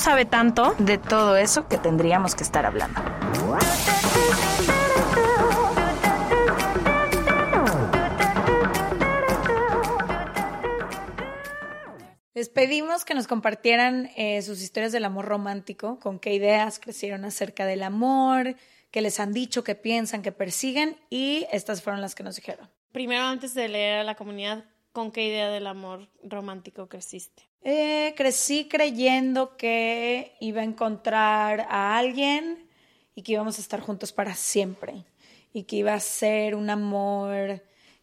sabe tanto. de todo eso que tendríamos que estar hablando. Les pedimos que nos compartieran eh, sus historias del amor romántico, con qué ideas crecieron acerca del amor, qué les han dicho, qué piensan, qué persiguen, y estas fueron las que nos dijeron. Primero, antes de leer a la comunidad, ¿con qué idea del amor romántico creciste? Eh, crecí creyendo que iba a encontrar a alguien y que íbamos a estar juntos para siempre y que iba a ser un amor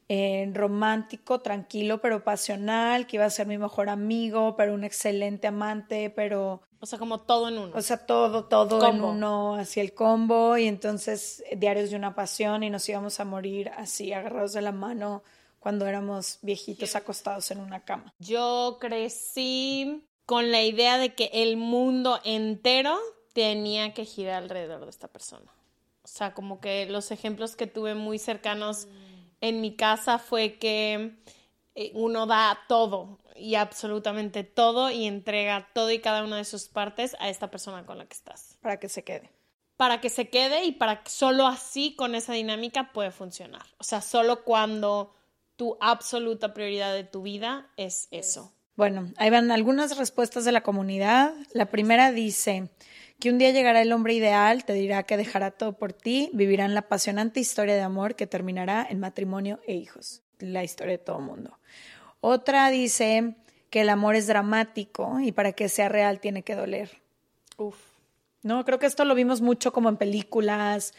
eh, romántico, tranquilo, pero pasional, que iba a ser mi mejor amigo, pero un excelente amante, pero, O sea, como todo en uno. o sea, todo, todo en uno, hacia el combo y entonces diarios de una pasión y nos íbamos a morir así, agarrados de la mano cuando éramos viejitos acostados en una cama. Yo crecí con la idea de que el mundo entero tenía que girar alrededor de esta persona. O sea, como que los ejemplos que tuve muy cercanos en mi casa fue que eh, uno da todo y absolutamente todo y entrega todo y cada una de sus partes a esta persona con la que estás. para que se quede. Para que se quede y para que solo así con esa dinámica puede funcionar. O sea, solo cuando tu absoluta prioridad de tu vida es eso. Bueno, ahí van algunas respuestas de la comunidad. La primera dice que un día llegará el hombre ideal, te dirá que dejará todo por ti, vivirán la apasionante historia de amor que terminará en matrimonio e hijos. La historia de todo mundo. Otra dice que el amor es dramático y para que sea real tiene que doler. Uf. No, creo que esto lo vimos mucho como en películas,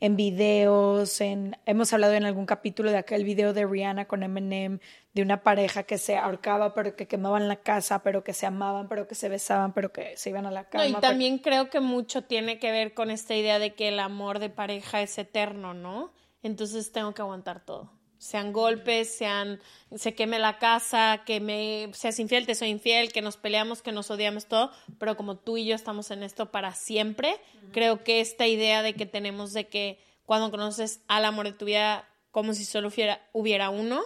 en videos, en hemos hablado en algún capítulo de aquel video de Rihanna con Eminem de una pareja que se ahorcaba, pero que quemaban la casa, pero que se amaban, pero que se besaban, pero que se iban a la No, cama. y también creo que mucho tiene que ver con esta idea de que el amor de pareja es eterno, ¿no? Entonces tengo que aguantar todo. Sean golpes, sean se queme la casa, que me seas infiel, te soy infiel, que nos peleamos, que nos odiamos todo, pero como tú y yo estamos en esto para siempre, creo que esta idea de que tenemos de que cuando conoces al amor de tu vida como si solo hubiera, hubiera uno,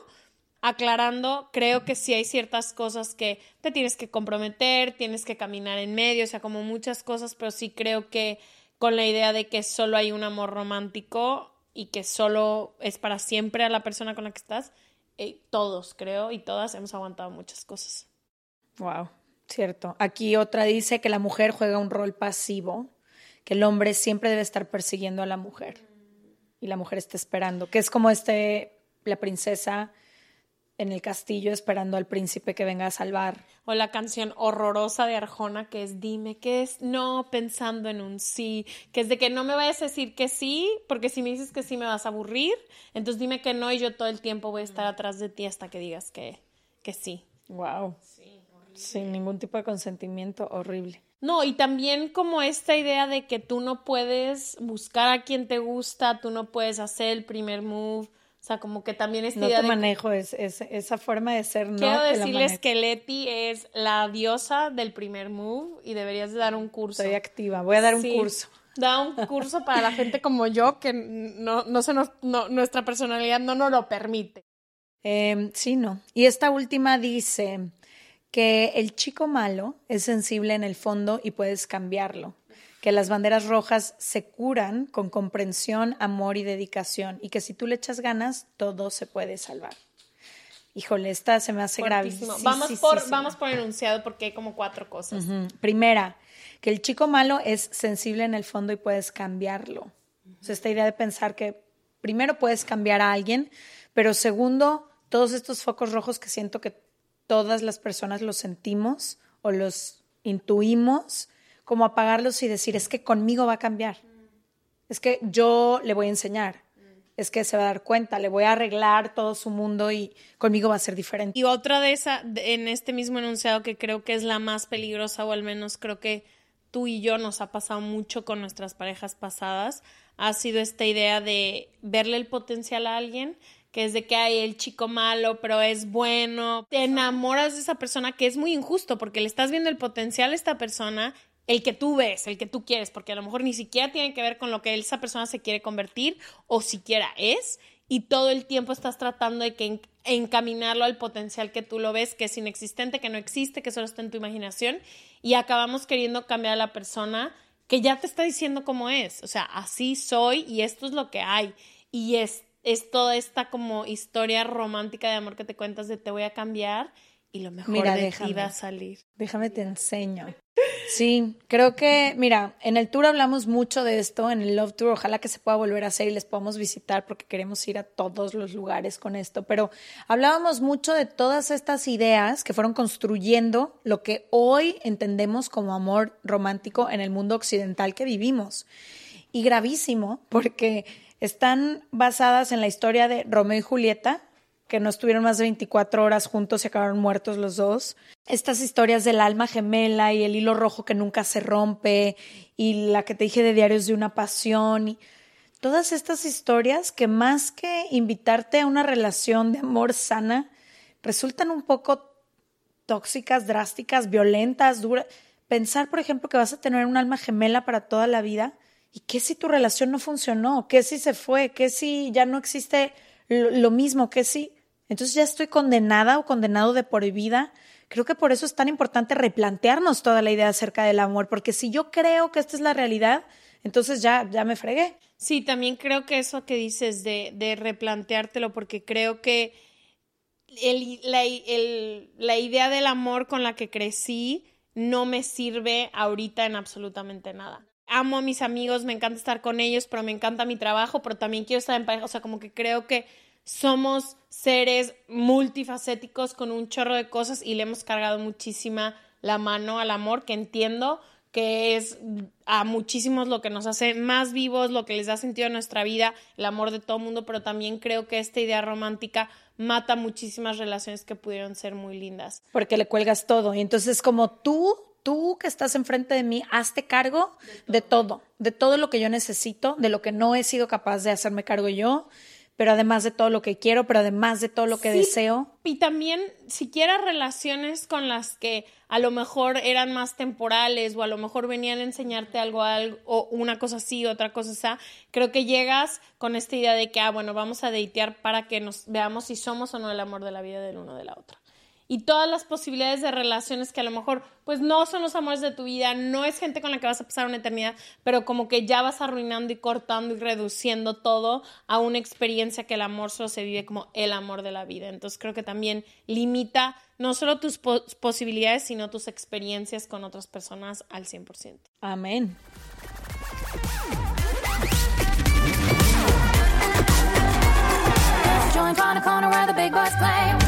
aclarando, creo que sí hay ciertas cosas que te tienes que comprometer, tienes que caminar en medio, o sea, como muchas cosas, pero sí creo que con la idea de que solo hay un amor romántico y que solo es para siempre a la persona con la que estás, eh, todos creo y todas hemos aguantado muchas cosas. Wow, cierto. Aquí otra dice que la mujer juega un rol pasivo, que el hombre siempre debe estar persiguiendo a la mujer y la mujer está esperando, que es como este la princesa en el castillo esperando al príncipe que venga a salvar. O la canción horrorosa de Arjona que es dime que es no pensando en un sí, que es de que no me vayas a decir que sí, porque si me dices que sí me vas a aburrir, entonces dime que no y yo todo el tiempo voy a estar atrás de ti hasta que digas que, que sí. Wow. Sin ningún tipo de consentimiento, horrible. No, y también como esta idea de que tú no puedes buscar a quien te gusta, tú no puedes hacer el primer move, sea, como que también No idea te de manejo es, es- esa forma de ser, no Quiero la decirles que Leti es la diosa del primer move y deberías de dar un curso. Estoy activa, voy a dar un curso. Da un curso para la gente como yo que no, no se nos, no- nuestra personalidad no nos lo permite. Eh, sí, no. Y esta última dice que el chico malo es sensible en el fondo y puedes cambiarlo. Que las banderas rojas se curan con comprensión, amor y dedicación. Y que si tú le echas ganas, todo se puede salvar. Híjole, esta se me hace gravísima. Vamos, por, vamos por enunciado porque hay como cuatro cosas. Primera, que el chico malo es sensible en el fondo y puedes cambiarlo. O sea, esta idea de pensar que primero puedes cambiar a alguien, pero segundo, todos estos focos rojos que siento que todas las personas los sentimos o los intuimos, como apagarlos y decir, es que conmigo va a cambiar. Es que yo le voy a enseñar. Es que se va a dar cuenta, le voy a arreglar todo su mundo y conmigo va a ser diferente. Y otra de esa, en este mismo enunciado que creo que es la más peligrosa, o al menos creo que tú y yo nos ha pasado mucho con nuestras parejas pasadas, ha sido esta idea de verle el potencial a alguien, que es de que hay el chico malo, pero es bueno. Te enamoras de esa persona que es muy injusto porque le estás viendo el potencial a esta persona, el que tú ves, el que tú quieres, porque a lo mejor ni siquiera tiene que ver con lo que esa persona se quiere convertir o siquiera es. Y todo el tiempo estás tratando de que encaminarlo al potencial que tú lo ves, que es inexistente, que no existe, que solo está en tu imaginación. Y acabamos queriendo cambiar a la persona que ya te está diciendo cómo es. O sea, así soy y esto es lo que hay. Y es, es toda esta como historia romántica de amor que te cuentas de te voy a cambiar y lo mejor Mira, de déjame. ti va a salir. Déjame te enseño. Sí, creo que, mira, en el tour hablamos mucho de esto, en el Love Tour, ojalá que se pueda volver a hacer y les podamos visitar porque queremos ir a todos los lugares con esto, pero hablábamos mucho de todas estas ideas que fueron construyendo lo que hoy entendemos como amor romántico en el mundo occidental que vivimos. Y gravísimo, porque están basadas en la historia de Romeo y Julieta, que no estuvieron más de 24 horas juntos y acabaron muertos los dos. Estas historias del alma gemela y el hilo rojo que nunca se rompe y la que te dije de diarios de una pasión y todas estas historias que más que invitarte a una relación de amor sana, resultan un poco tóxicas, drásticas, violentas, duras. Pensar, por ejemplo, que vas a tener un alma gemela para toda la vida y qué si tu relación no funcionó, qué si se fue, qué si ya no existe lo, mismo, qué si entonces ya estoy condenada o condenado de por vida. Creo que por eso es tan importante replantearnos toda la idea acerca del amor, porque si yo creo que esta es la realidad, entonces ya, ya me fregué. Sí, también creo que eso que dices de, de replanteártelo, porque creo que el, la, la idea del amor con la que crecí no me sirve ahorita en absolutamente nada. Amo a mis amigos, me encanta estar con ellos, pero me encanta mi trabajo, pero también quiero estar en pareja. O sea, como que creo que somos seres multifacéticos con un chorro de cosas y le hemos cargado muchísima la mano al amor, que entiendo que es a muchísimos lo que nos hace más vivos, lo que les da sentido a nuestra vida, el amor de todo mundo, pero también creo que esta idea romántica mata muchísimas relaciones que pudieron ser muy lindas. Porque le cuelgas todo. Y entonces como tú, tú que estás enfrente de mí, hazte cargo de todo, de todo, de todo lo que yo necesito, de lo que no he sido capaz de hacerme cargo yo pero además de todo lo que quiero, pero además de todo lo que Sí, deseo. Y también, siquiera relaciones con las que a lo mejor eran más temporales o a lo mejor venían a enseñarte algo, algo o una cosa así, otra cosa así, creo que llegas con esta idea de que, ah, bueno, vamos a datear para que nos veamos si somos o no el amor de la vida del uno de la otra. Y todas las posibilidades de relaciones que a lo mejor, pues no son los amores de tu vida, no es gente con la que vas a pasar una eternidad, pero como que ya vas arruinando y cortando y reduciendo todo a una experiencia que el amor solo se vive como el amor de la vida. Entonces creo que también limita no solo tus po- posibilidades, sino tus experiencias con otras personas al 100%. Amén. Joint on a corner where the big boys play.